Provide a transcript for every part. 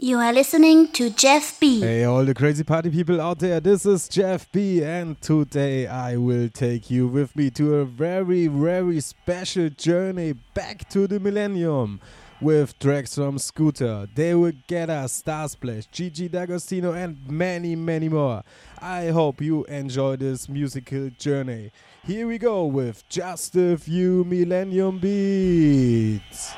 You are listening to Jeff B. Hey, all the crazy party people out there, this is Jeff B, and today I will take you with me to a very, very special journey back to the millennium with tracks from Scooter, They Will Get Us, Starsplash, Gigi D'Agostino, and many, many more. I hope you enjoy this musical journey. Here we go with just a few millennium beats.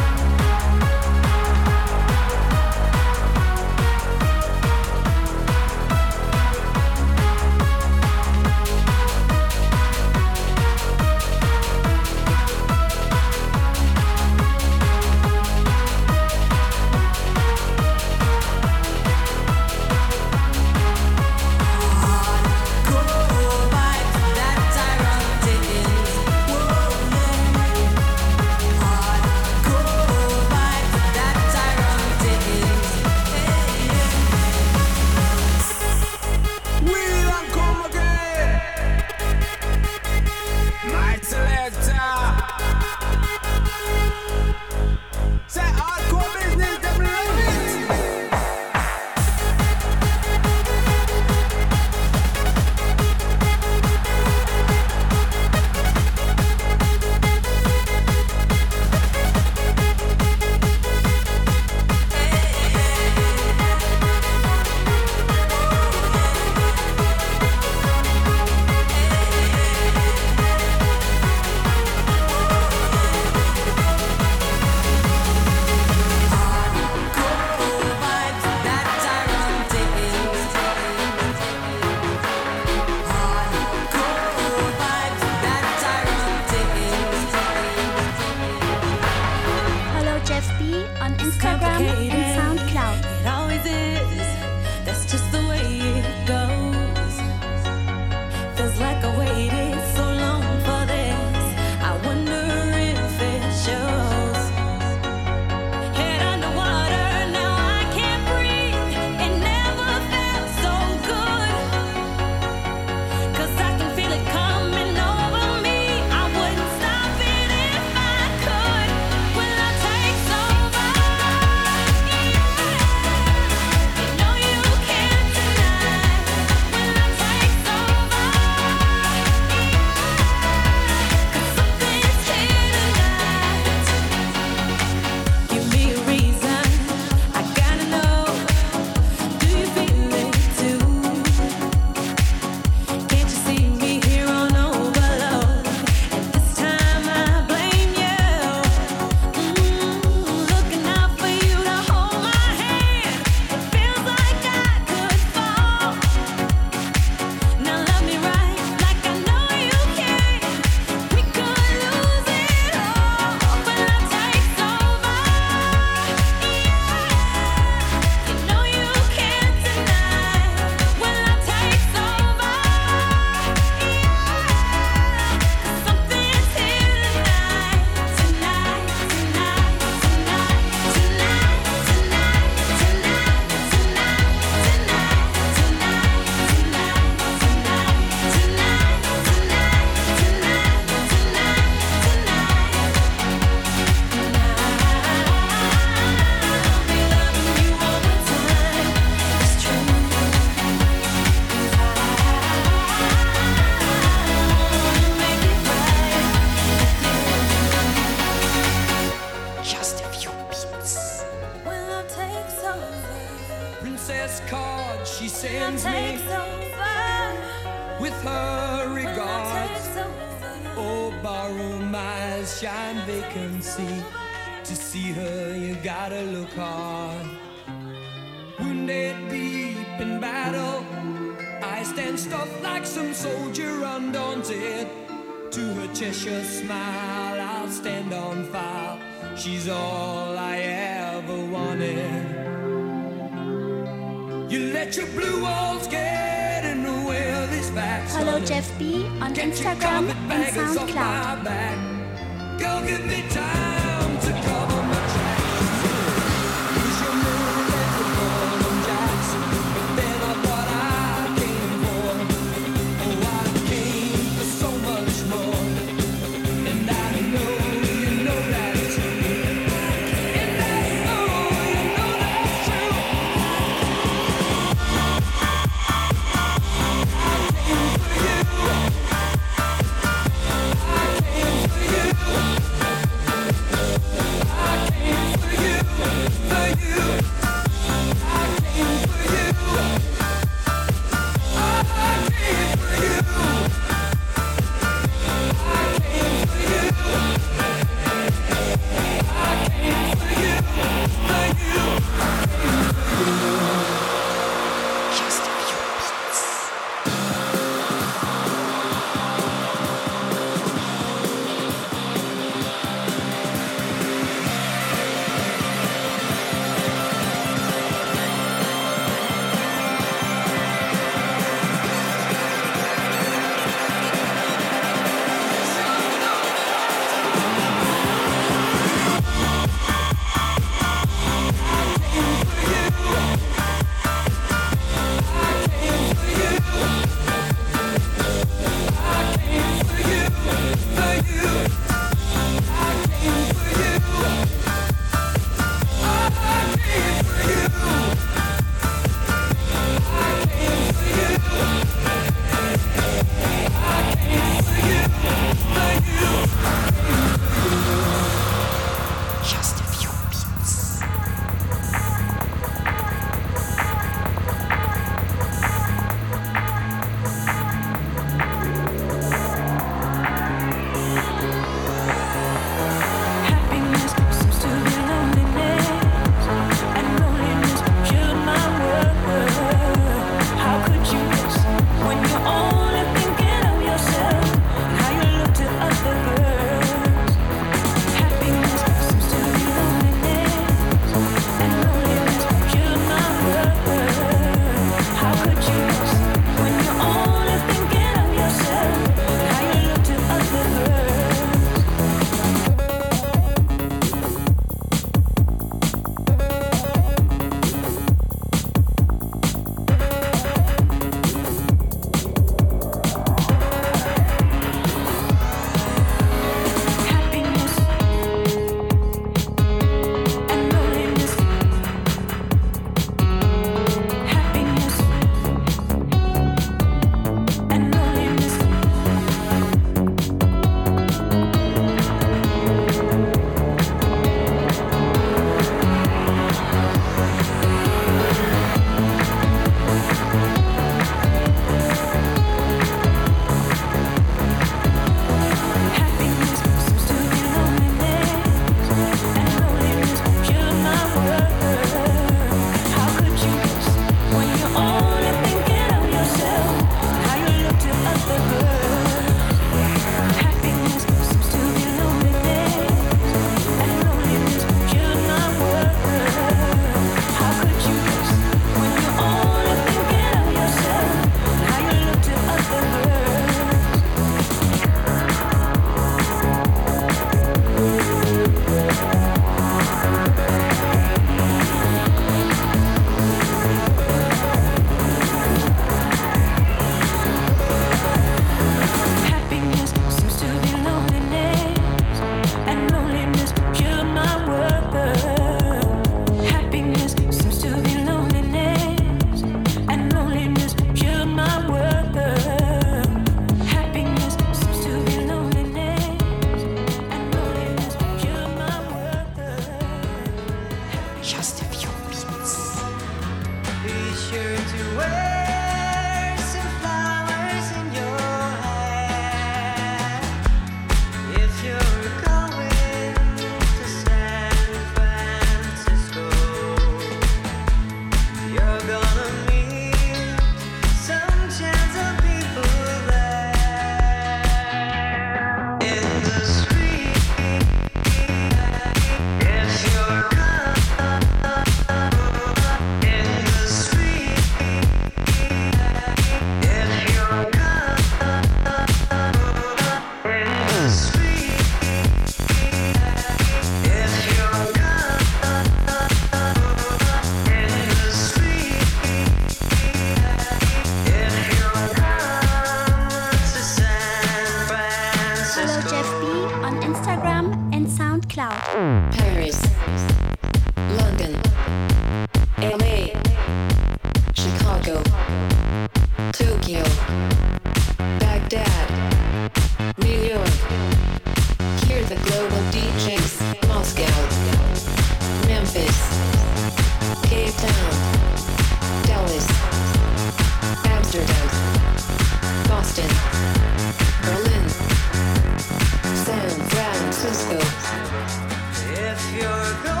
If you're going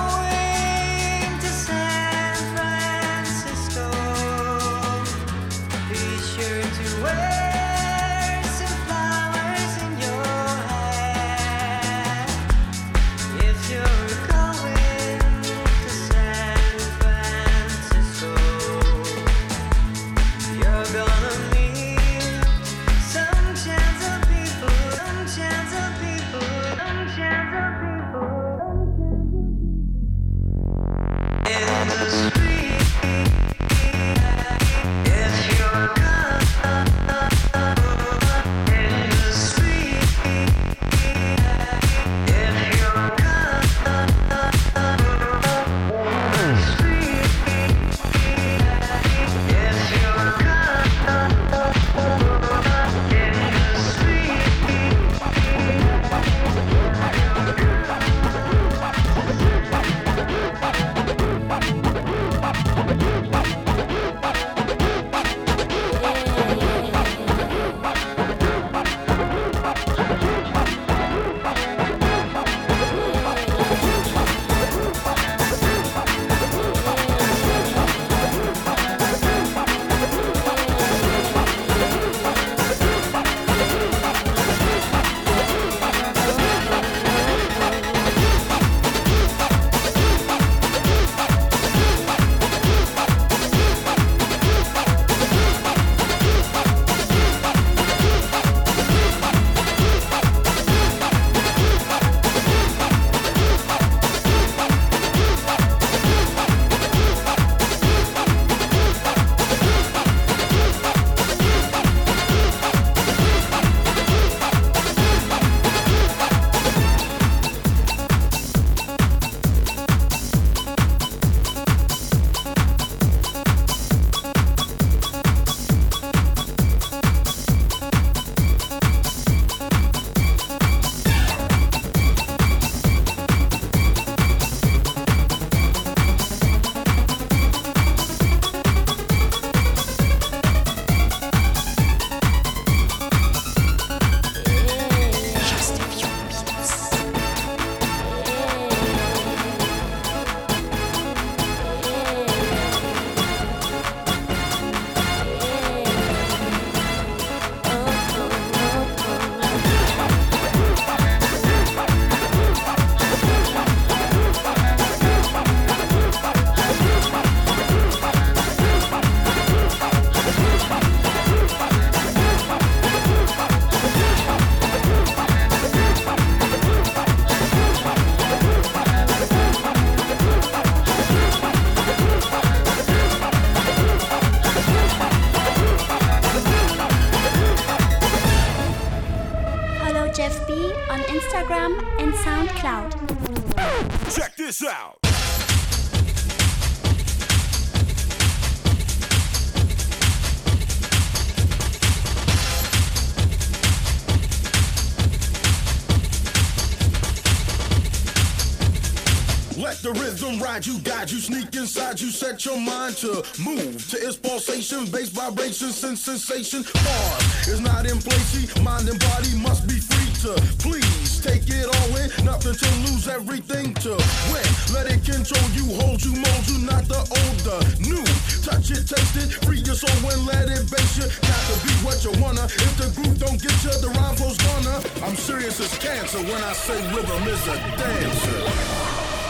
ride you, guide you, sneak inside you, set your mind to move to its pulsation, bass vibrations and sensation. Pause is not in place, mind and body must be free to Please take it all in, nothing to lose, everything to win. Let it control you, hold you, mold you, not the old, the new. Touch it, taste it, free your soul and let it base you. Got to be what you wanna. If the groove don't get you, the rhyme flow's gonna. I'm serious as cancer when I say rhythm is a dancer.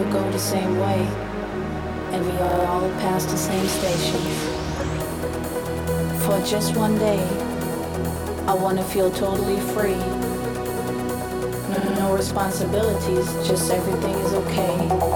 all go the same way, and we are all past the same station. For just one day, I want to feel totally free. No responsibilities, just everything is okay.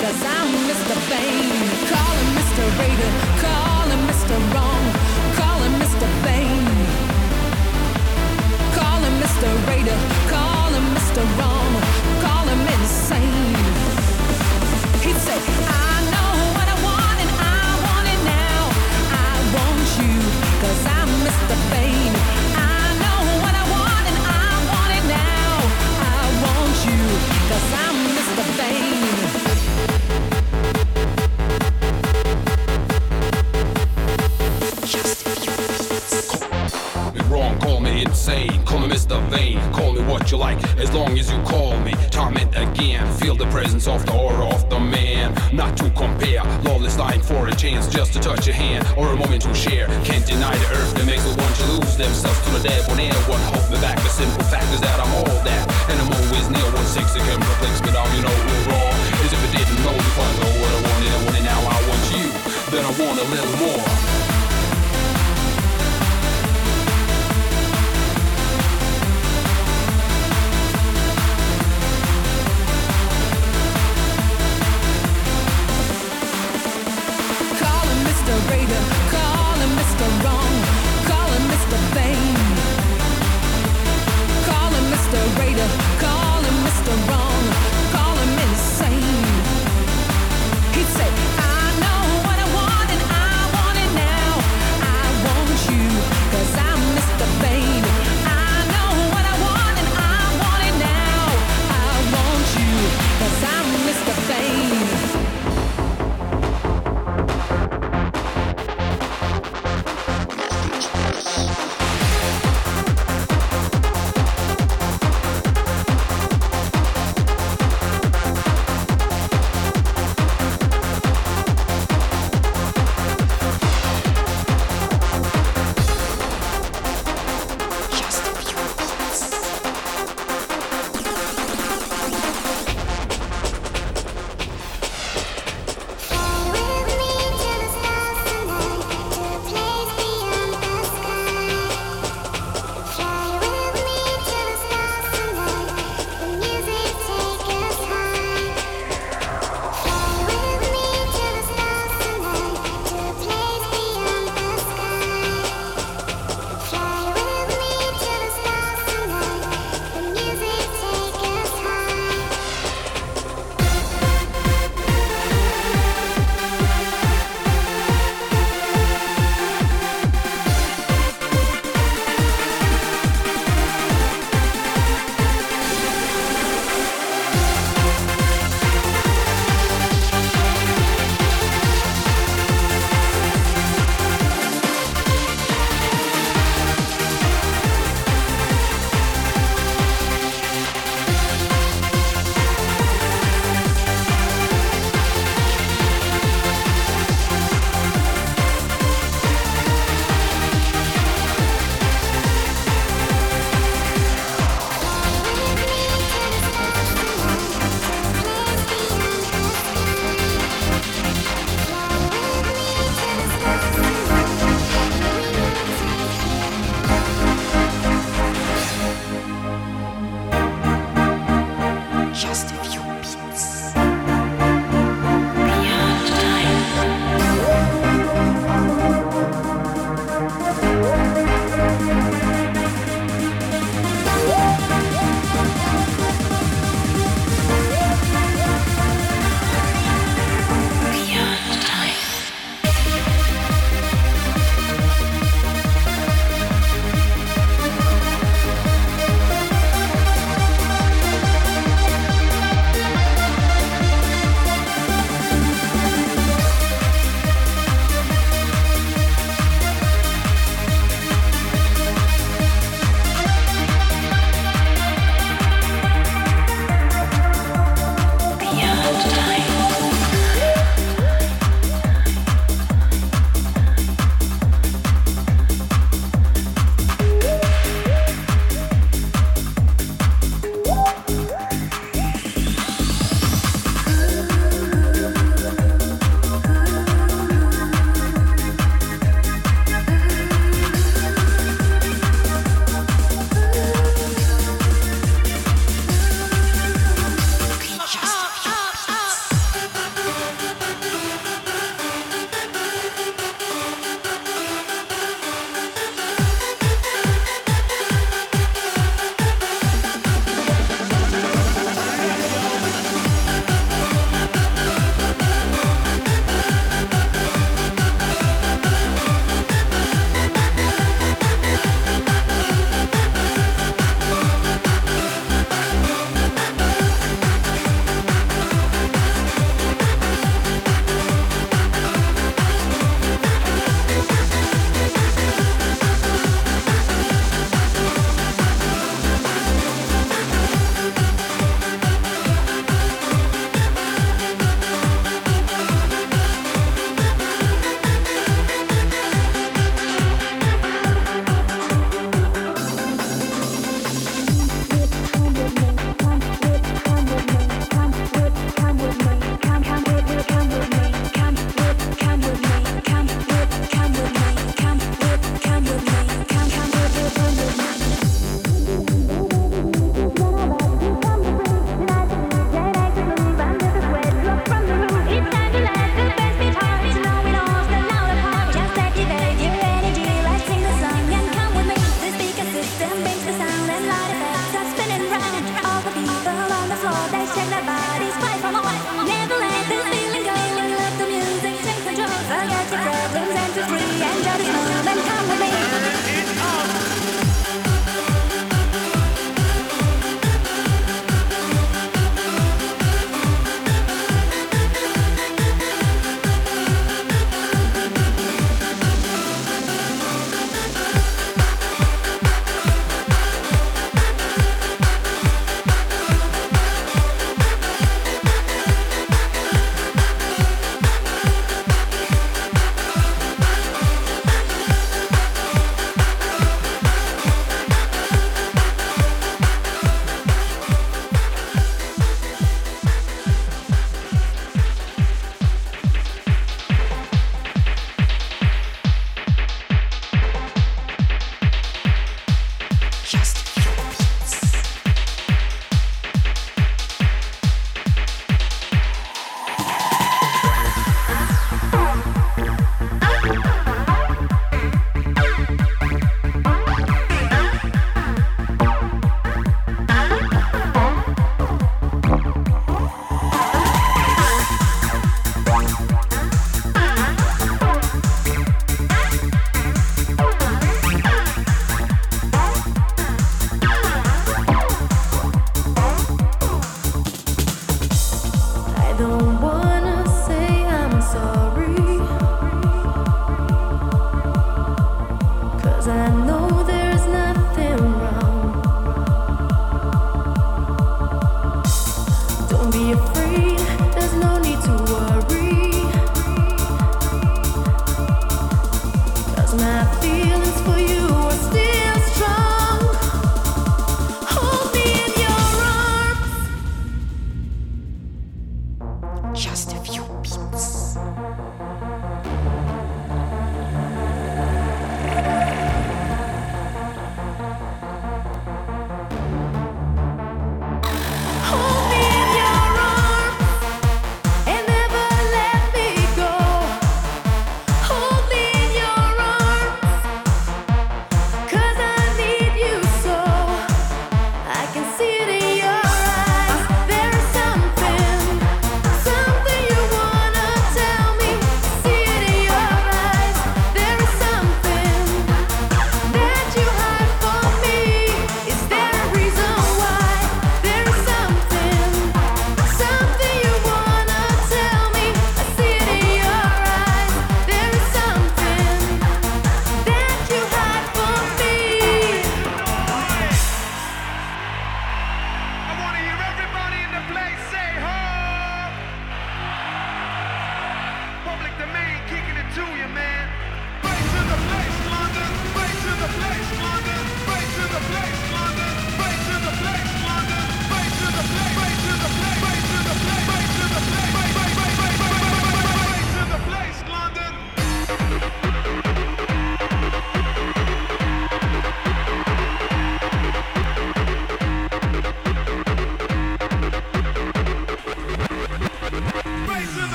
Cause I'm Mr. Him Mr. Raider, call him Mr. Wrong, call him Mr. Him Mr. Call him Mr. Wrong, what you like, as long as you call me. Torment again, feel the presence of the aura of the man. Not to compare, lawless dying for a chance just to touch a hand or a moment to share. Can't deny the earth that makes the one to lose themselves to the devil. And what hold me back? The simple fact is that I'm all that, and I'm always near one six. It can perplex me down, you know we're wrong. As if it didn't know if I know what I wanted, I wanted now I want you. Then I want a little more.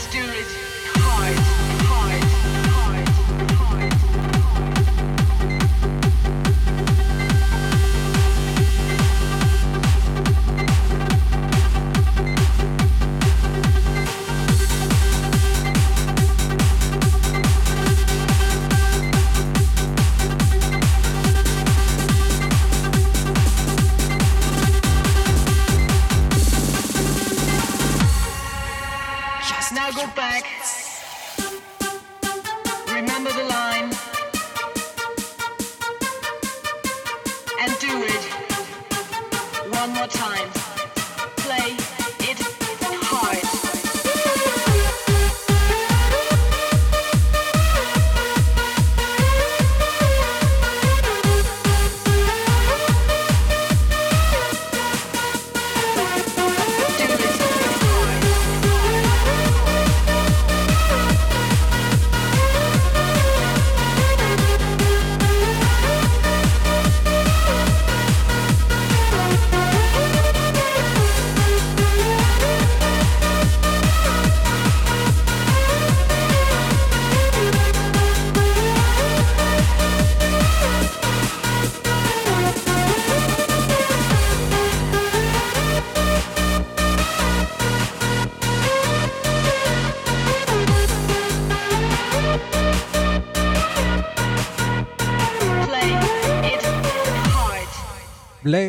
Let's do it hard.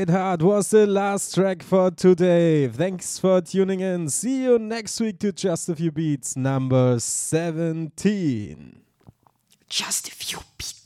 Skate Hard was the last track for today. Thanks for tuning in. See you next week to Just a Few Beats number 17. Just a Few Beats.